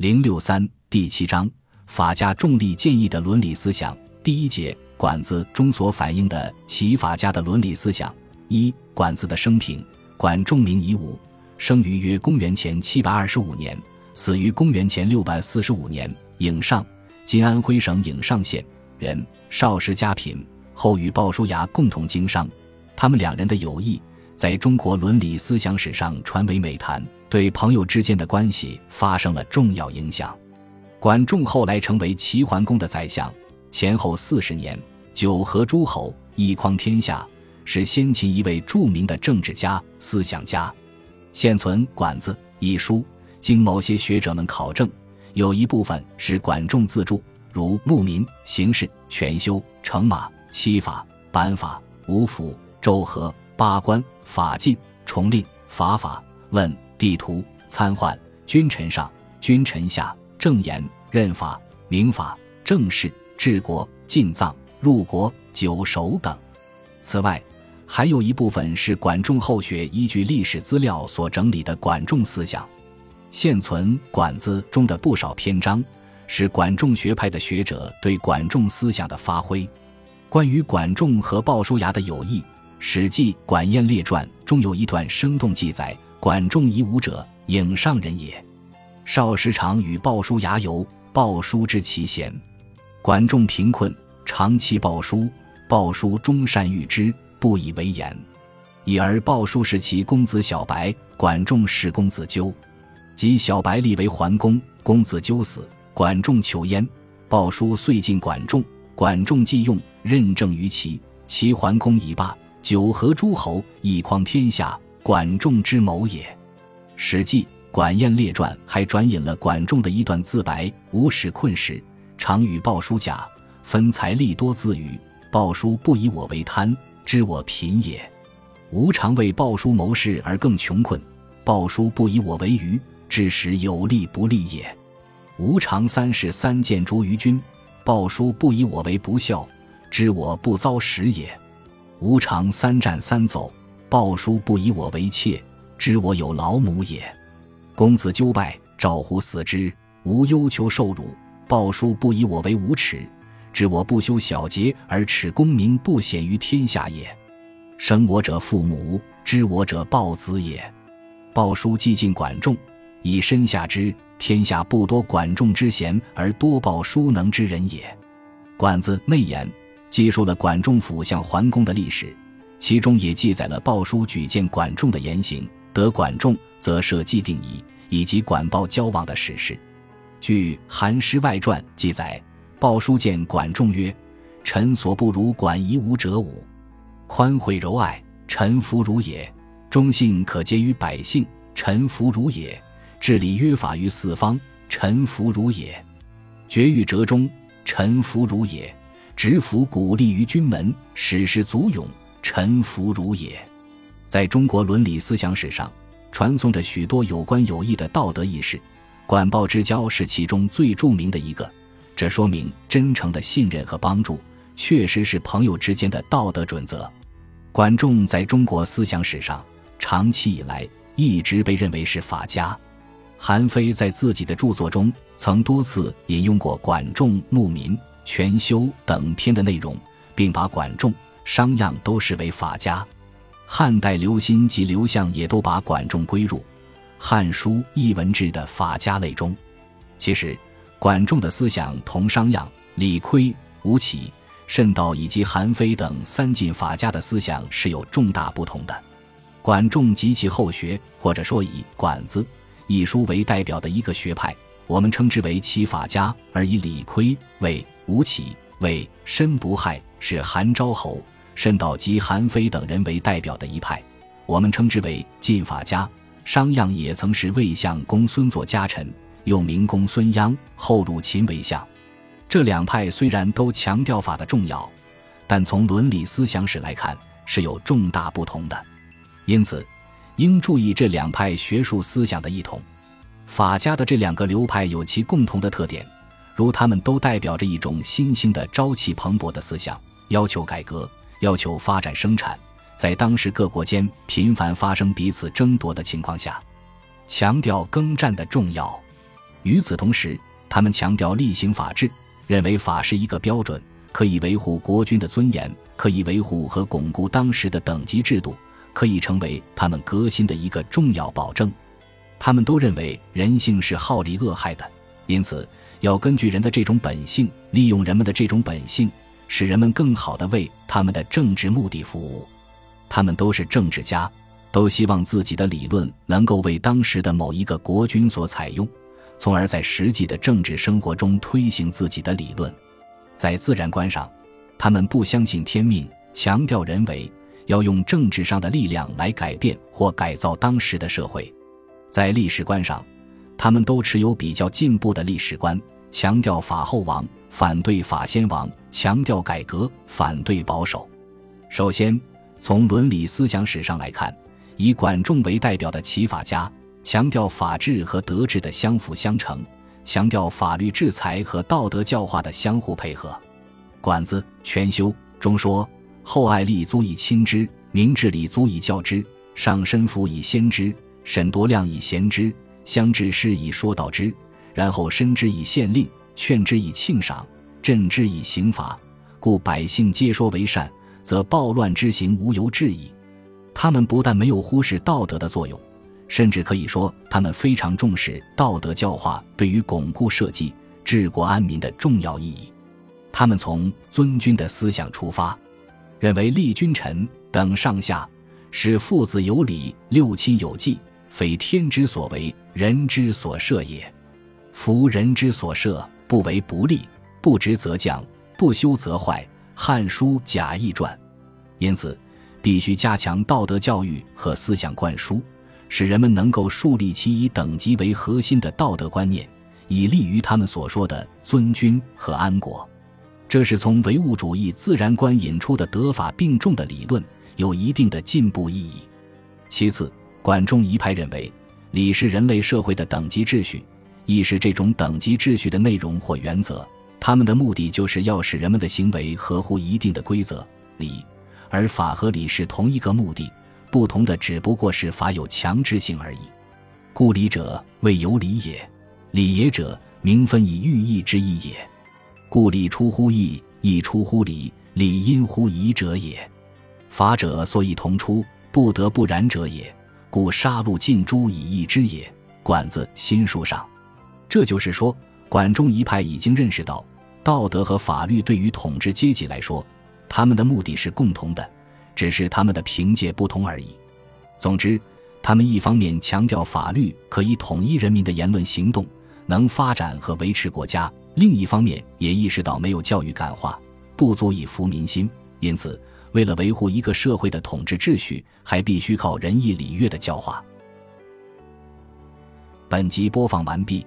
零六三第七章法家重力建议的伦理思想第一节管子中所反映的齐法家的伦理思想一管子的生平管仲名夷吾，生于约公元前七百二十五年，死于公元前六百四十五年。颍上，今安徽省颍上县人，少时家贫，后与鲍叔牙共同经商。他们两人的友谊，在中国伦理思想史上传为美谈，对朋友之间的关系发生了重要影响。管仲后来成为齐桓公的宰相，前后四十年，九合诸侯，一匡天下。是先秦一位著名的政治家、思想家。现存《管子》一书，经某些学者们考证，有一部分是管仲自著，如牧民、刑事、权修、乘马、七法、板法、五府、周和、八官、法禁、重令、法法、问、地图、参宦、君臣上、君臣下、正言、任法、明法、政事、治国、进藏、入国、九守等。此外，还有一部分是管仲后学依据历史资料所整理的管仲思想，现存《管子》中的不少篇章是管仲学派的学者对管仲思想的发挥。关于管仲和鲍叔牙的友谊，《史记·管晏列传》中有一段生动记载：“管仲夷吾者，颍上人也。少时常与鲍叔牙游，鲍叔之其贤。管仲贫困，常期鲍叔，鲍叔终善遇之。”不以为言，已而鲍叔使其公子小白，管仲使公子纠，及小白立为桓公，公子纠死，管仲求焉，鲍叔遂进管仲，管仲既用，任政于齐，齐桓公已罢，九合诸侯，一匡天下，管仲之谋也。《史记·管晏列传》还转引了管仲的一段自白：吾使困时，常与鲍叔甲，分财利多自语，鲍叔不以我为贪。知我贫也，吾常为鲍叔谋事而更穷困。鲍叔不以我为愚，致使有利不利也。吾常三世三谏逐于君，鲍叔不以我为不孝，知我不遭时也。吾常三战三走，鲍叔不以我为妾，知我有老母也。公子纠败，赵胡死之，吾忧求受辱。鲍叔不以我为无耻。知我不修小节而耻功名不显于天下也，生我者父母，知我者豹子也。鲍叔既尽管仲，以身下之，天下不多管仲之贤，而多鲍叔能之人也。管子内言记述了管仲辅相桓公的历史，其中也记载了鲍叔举荐管仲的言行，得管仲则设既定仪，以及管鲍交往的史事。据《韩诗外传》记载。鲍叔见管仲曰：“臣所不如管夷吾者五：宽惠柔爱，臣服如也；忠信可结于百姓，臣服如也；治理约法于四方，臣服如也；绝欲折中，臣服如也；执服鼓励于君门，使士足勇，臣服如也。”在中国伦理思想史上，传颂着许多有关友谊的道德意识，管鲍之交是其中最著名的一个。这说明真诚的信任和帮助确实是朋友之间的道德准则。管仲在中国思想史上长期以来一直被认为是法家。韩非在自己的著作中曾多次引用过管仲《牧民》《全修》等篇的内容，并把管仲、商鞅都视为法家。汉代刘歆及刘向也都把管仲归入《汉书·艺文志》的法家类中。其实。管仲的思想同商鞅、李悝、吴起、慎道以及韩非等三晋法家的思想是有重大不同的。管仲及其后学，或者说以《管子》一书为代表的一个学派，我们称之为其法家；而以李悝、为吴起、为申不害是韩昭侯、申道及韩非等人为代表的一派，我们称之为晋法家。商鞅也曾是魏相公孙痤家臣。又名公孙鞅，后入秦为相。这两派虽然都强调法的重要，但从伦理思想史来看是有重大不同的。因此，应注意这两派学术思想的异同。法家的这两个流派有其共同的特点，如他们都代表着一种新兴的朝气蓬勃的思想，要求改革，要求发展生产。在当时各国间频繁发生彼此争夺的情况下，强调耕战的重要。与此同时，他们强调厉行法治，认为法是一个标准，可以维护国君的尊严，可以维护和巩固当时的等级制度，可以成为他们革新的一个重要保证。他们都认为人性是好利恶害的，因此要根据人的这种本性，利用人们的这种本性，使人们更好地为他们的政治目的服务。他们都是政治家，都希望自己的理论能够为当时的某一个国君所采用，从而在实际的政治生活中推行自己的理论。在自然观上，他们不相信天命，强调人为，要用政治上的力量来改变或改造当时的社会。在历史观上，他们都持有比较进步的历史观，强调法后王，反对法先王；强调改革，反对保守。首先，从伦理思想史上来看，以管仲为代表的齐法家，强调法治和德治的相辅相成，强调法律制裁和道德教化的相互配合。管子《全修》中说：“厚爱力足以亲之，明治理足以教之，上身服以先之。”审夺量以贤之，相治师以说道之，然后申之以县令，劝之以庆赏，镇之以刑罚。故百姓皆说为善，则暴乱之行无由治矣。他们不但没有忽视道德的作用，甚至可以说他们非常重视道德教化对于巩固社稷、治国安民的重要意义。他们从尊君的思想出发，认为立君臣等上下，使父子有礼，六亲有纪。非天之所为，人之所设也。夫人之所设，不为不利，不直则降，不修则坏。《汉书·贾谊传》。因此，必须加强道德教育和思想灌输，使人们能够树立起以等级为核心的道德观念，以利于他们所说的尊君和安国。这是从唯物主义自然观引出的德法并重的理论，有一定的进步意义。其次。管仲一派认为，礼是人类社会的等级秩序，亦是这种等级秩序的内容或原则。他们的目的就是要使人们的行为合乎一定的规则礼，而法和礼是同一个目的，不同的只不过是法有强制性而已。故礼者，谓有礼也；礼也者，名分以寓意之意也。故礼出乎义，义出乎礼，礼因乎仪者也。法者，所以同出，不得不然者也。故杀戮尽诛以义之也。管子心术上，这就是说，管仲一派已经认识到，道德和法律对于统治阶级来说，他们的目的是共同的，只是他们的凭借不同而已。总之，他们一方面强调法律可以统一人民的言论行动，能发展和维持国家；另一方面也意识到没有教育感化，不足以服民心，因此。为了维护一个社会的统治秩序，还必须靠仁义礼乐的教化。本集播放完毕，